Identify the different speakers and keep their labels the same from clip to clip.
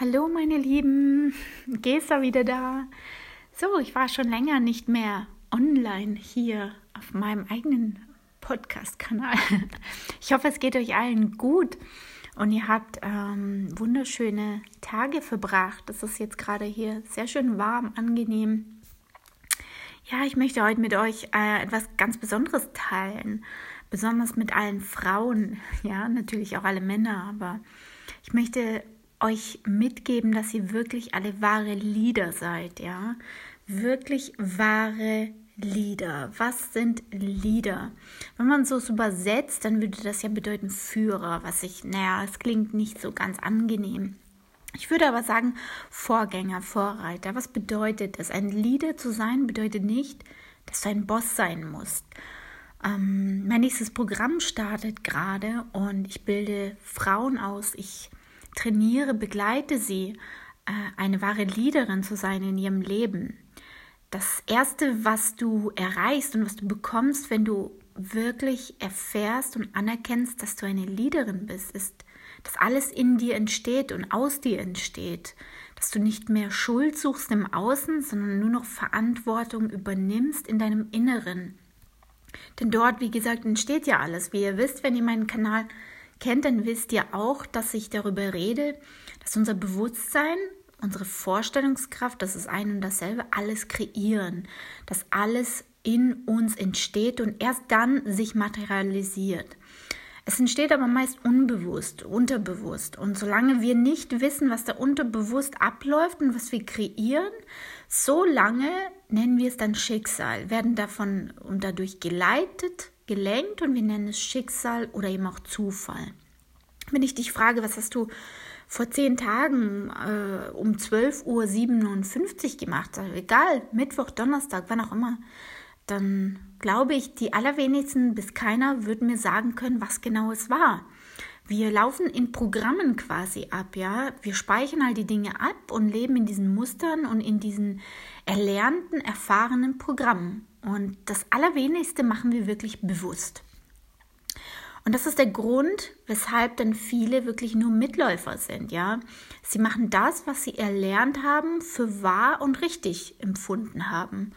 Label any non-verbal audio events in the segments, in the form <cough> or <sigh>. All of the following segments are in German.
Speaker 1: Hallo meine Lieben, <laughs> Gesa wieder da. So, ich war schon länger nicht mehr online hier auf meinem eigenen Podcast-Kanal. <laughs> Ich hoffe, es geht euch allen gut und ihr habt ähm, wunderschöne Tage verbracht. Es ist jetzt gerade hier sehr schön warm, angenehm. Ja, ich möchte heute mit euch äh, etwas ganz Besonderes teilen, besonders mit allen Frauen, <laughs> ja, natürlich auch alle Männer, aber ich möchte euch mitgeben, dass ihr wirklich alle wahre Lieder seid, ja? Wirklich wahre Lieder. Was sind Lieder? Wenn man so übersetzt, dann würde das ja bedeuten Führer, was ich, naja, es klingt nicht so ganz angenehm. Ich würde aber sagen Vorgänger, Vorreiter. Was bedeutet das? Ein Leader zu sein bedeutet nicht, dass du ein Boss sein musst. Ähm, mein nächstes Programm startet gerade und ich bilde Frauen aus. Ich trainiere, begleite sie, äh, eine wahre Leaderin zu sein in ihrem Leben. Das Erste, was du erreichst und was du bekommst, wenn du wirklich erfährst und anerkennst, dass du eine Leaderin bist, ist, dass alles in dir entsteht und aus dir entsteht. Dass du nicht mehr Schuld suchst im Außen, sondern nur noch Verantwortung übernimmst in deinem Inneren. Denn dort, wie gesagt, entsteht ja alles. Wie ihr wisst, wenn ihr meinen Kanal kennt, dann wisst ihr auch, dass ich darüber rede, dass unser Bewusstsein, unsere Vorstellungskraft, das ist ein und dasselbe, alles kreieren, dass alles in uns entsteht und erst dann sich materialisiert. Es entsteht aber meist unbewusst, unterbewusst. Und solange wir nicht wissen, was da unterbewusst abläuft und was wir kreieren, so lange nennen wir es dann Schicksal, werden davon und dadurch geleitet, gelenkt und wir nennen es Schicksal oder eben auch Zufall. Wenn ich dich frage, was hast du vor zehn Tagen äh, um 12.57 Uhr gemacht, also egal, Mittwoch, Donnerstag, wann auch immer, dann glaube ich, die allerwenigsten bis keiner würden mir sagen können, was genau es war. Wir laufen in Programmen quasi ab, ja. Wir speichern all die Dinge ab und leben in diesen Mustern und in diesen erlernten, erfahrenen Programmen. Und das Allerwenigste machen wir wirklich bewusst. Und das ist der Grund, weshalb dann viele wirklich nur Mitläufer sind, ja. Sie machen das, was sie erlernt haben, für wahr und richtig empfunden haben.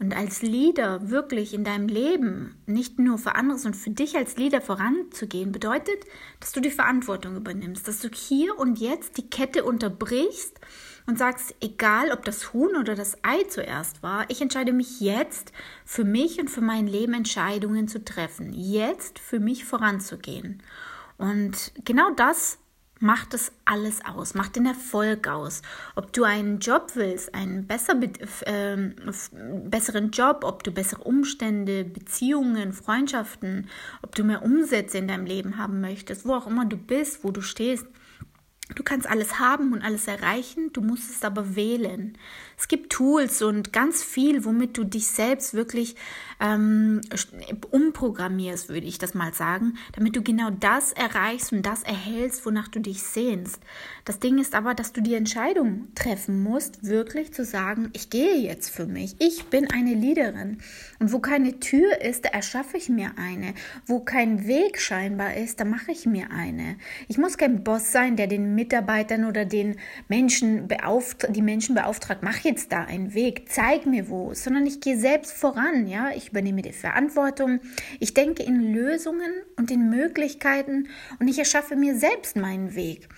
Speaker 1: Und als Leader wirklich in deinem Leben, nicht nur für andere, sondern für dich als Leader voranzugehen, bedeutet, dass du die Verantwortung übernimmst, dass du hier und jetzt die Kette unterbrichst und sagst, egal ob das Huhn oder das Ei zuerst war, ich entscheide mich jetzt für mich und für mein Leben Entscheidungen zu treffen, jetzt für mich voranzugehen. Und genau das macht es alles aus, macht den Erfolg aus. Ob du einen Job willst, einen besser, äh, besseren Job, ob du bessere Umstände, Beziehungen, Freundschaften, ob du mehr Umsätze in deinem Leben haben möchtest, wo auch immer du bist, wo du stehst, Du kannst alles haben und alles erreichen, du musst es aber wählen. Es gibt Tools und ganz viel, womit du dich selbst wirklich ähm, umprogrammierst, würde ich das mal sagen, damit du genau das erreichst und das erhältst, wonach du dich sehnst. Das Ding ist aber, dass du die Entscheidung treffen musst, wirklich zu sagen, ich gehe jetzt für mich. Ich bin eine Leaderin. Und wo keine Tür ist, da erschaffe ich mir eine. Wo kein Weg scheinbar ist, da mache ich mir eine. Ich muss kein Boss sein, der den Mitarbeitern oder den Menschen beauftragt, die Menschen beauftragt, mach jetzt da einen Weg, zeig mir wo, sondern ich gehe selbst voran, ja, ich übernehme die Verantwortung, ich denke in Lösungen und in Möglichkeiten und ich erschaffe mir selbst meinen Weg.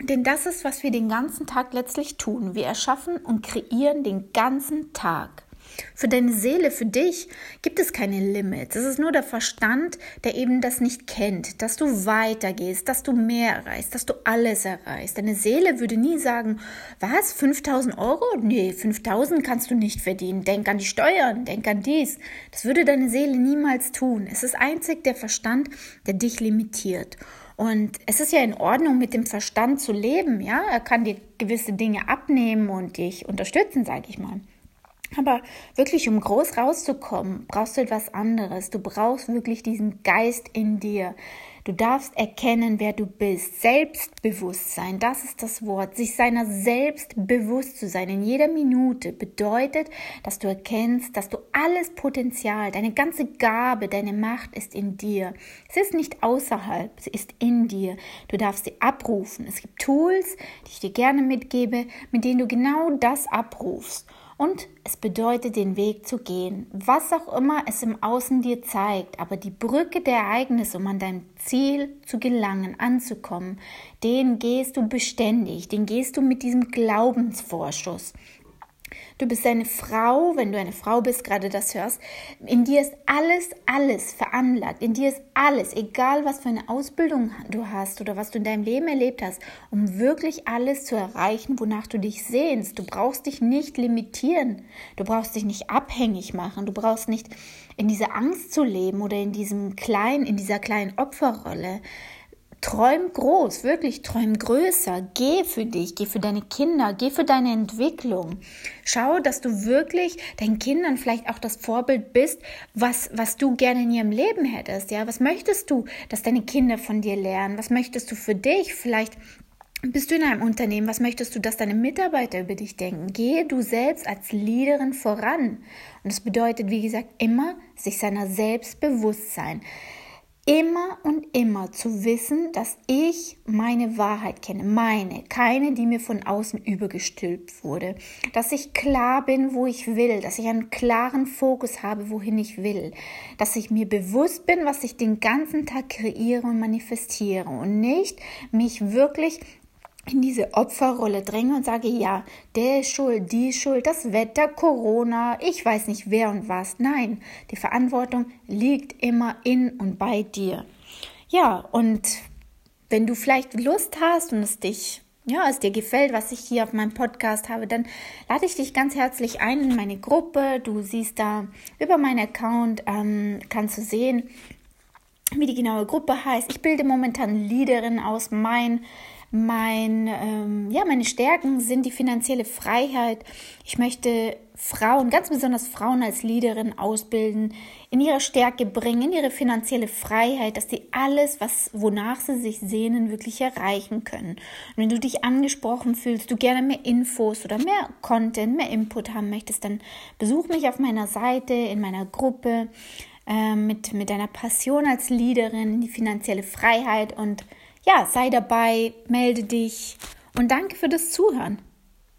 Speaker 1: Denn das ist, was wir den ganzen Tag letztlich tun. Wir erschaffen und kreieren den ganzen Tag. Für deine Seele, für dich gibt es keine Limits. Es ist nur der Verstand, der eben das nicht kennt, dass du weitergehst, dass du mehr erreichst, dass du alles erreichst. Deine Seele würde nie sagen, was, 5000 Euro? Nee, 5000 kannst du nicht verdienen. Denk an die Steuern, denk an dies. Das würde deine Seele niemals tun. Es ist einzig der Verstand, der dich limitiert. Und es ist ja in Ordnung, mit dem Verstand zu leben, ja. Er kann dir gewisse Dinge abnehmen und dich unterstützen, sage ich mal. Aber wirklich, um groß rauszukommen, brauchst du etwas anderes. Du brauchst wirklich diesen Geist in dir, Du darfst erkennen, wer du bist. Selbstbewusstsein, das ist das Wort. Sich seiner selbst bewusst zu sein in jeder Minute bedeutet, dass du erkennst, dass du alles Potenzial, deine ganze Gabe, deine Macht ist in dir. Es ist nicht außerhalb, sie ist in dir. Du darfst sie abrufen. Es gibt Tools, die ich dir gerne mitgebe, mit denen du genau das abrufst. Und es bedeutet, den Weg zu gehen, was auch immer es im Außen dir zeigt, aber die Brücke der Ereignisse, um an dein Ziel zu gelangen, anzukommen, den gehst du beständig, den gehst du mit diesem Glaubensvorschuss. Du bist eine Frau, wenn du eine Frau bist, gerade das hörst. In dir ist alles, alles veranlagt. In dir ist alles, egal was für eine Ausbildung du hast oder was du in deinem Leben erlebt hast, um wirklich alles zu erreichen, wonach du dich sehnst. Du brauchst dich nicht limitieren. Du brauchst dich nicht abhängig machen. Du brauchst nicht in dieser Angst zu leben oder in diesem kleinen, in dieser kleinen Opferrolle. Träum groß, wirklich träum größer. Geh für dich, geh für deine Kinder, geh für deine Entwicklung. Schau, dass du wirklich deinen Kindern vielleicht auch das Vorbild bist, was, was du gerne in ihrem Leben hättest. Ja, was möchtest du, dass deine Kinder von dir lernen? Was möchtest du für dich? Vielleicht bist du in einem Unternehmen, was möchtest du, dass deine Mitarbeiter über dich denken? Gehe du selbst als Leaderin voran. Und das bedeutet, wie gesagt, immer sich seiner selbst bewusst sein immer und immer zu wissen, dass ich meine Wahrheit kenne, meine, keine, die mir von außen übergestülpt wurde, dass ich klar bin, wo ich will, dass ich einen klaren Fokus habe, wohin ich will, dass ich mir bewusst bin, was ich den ganzen Tag kreiere und manifestiere. Und nicht mich wirklich in diese Opferrolle dränge und sage, ja, der ist schuld, die ist schuld, das Wetter, Corona, ich weiß nicht wer und was. Nein, die Verantwortung liegt immer in und bei dir. Ja, und wenn du vielleicht Lust hast und es dich ja, es dir gefällt, was ich hier auf meinem Podcast habe, dann lade ich dich ganz herzlich ein in meine Gruppe. Du siehst da über meinen Account, ähm, kannst du sehen, wie die genaue Gruppe heißt. Ich bilde momentan Leaderin aus. Mein mein, ähm, ja, meine Stärken sind die finanzielle Freiheit. Ich möchte Frauen, ganz besonders Frauen als Leaderin ausbilden, in ihre Stärke bringen, in ihre finanzielle Freiheit, dass sie alles, was, wonach sie sich sehnen, wirklich erreichen können. Und wenn du dich angesprochen fühlst, du gerne mehr Infos oder mehr Content, mehr Input haben möchtest, dann besuch mich auf meiner Seite, in meiner Gruppe, äh, mit, mit deiner Passion als Leaderin in die finanzielle Freiheit und ja, sei dabei, melde dich und danke für das Zuhören.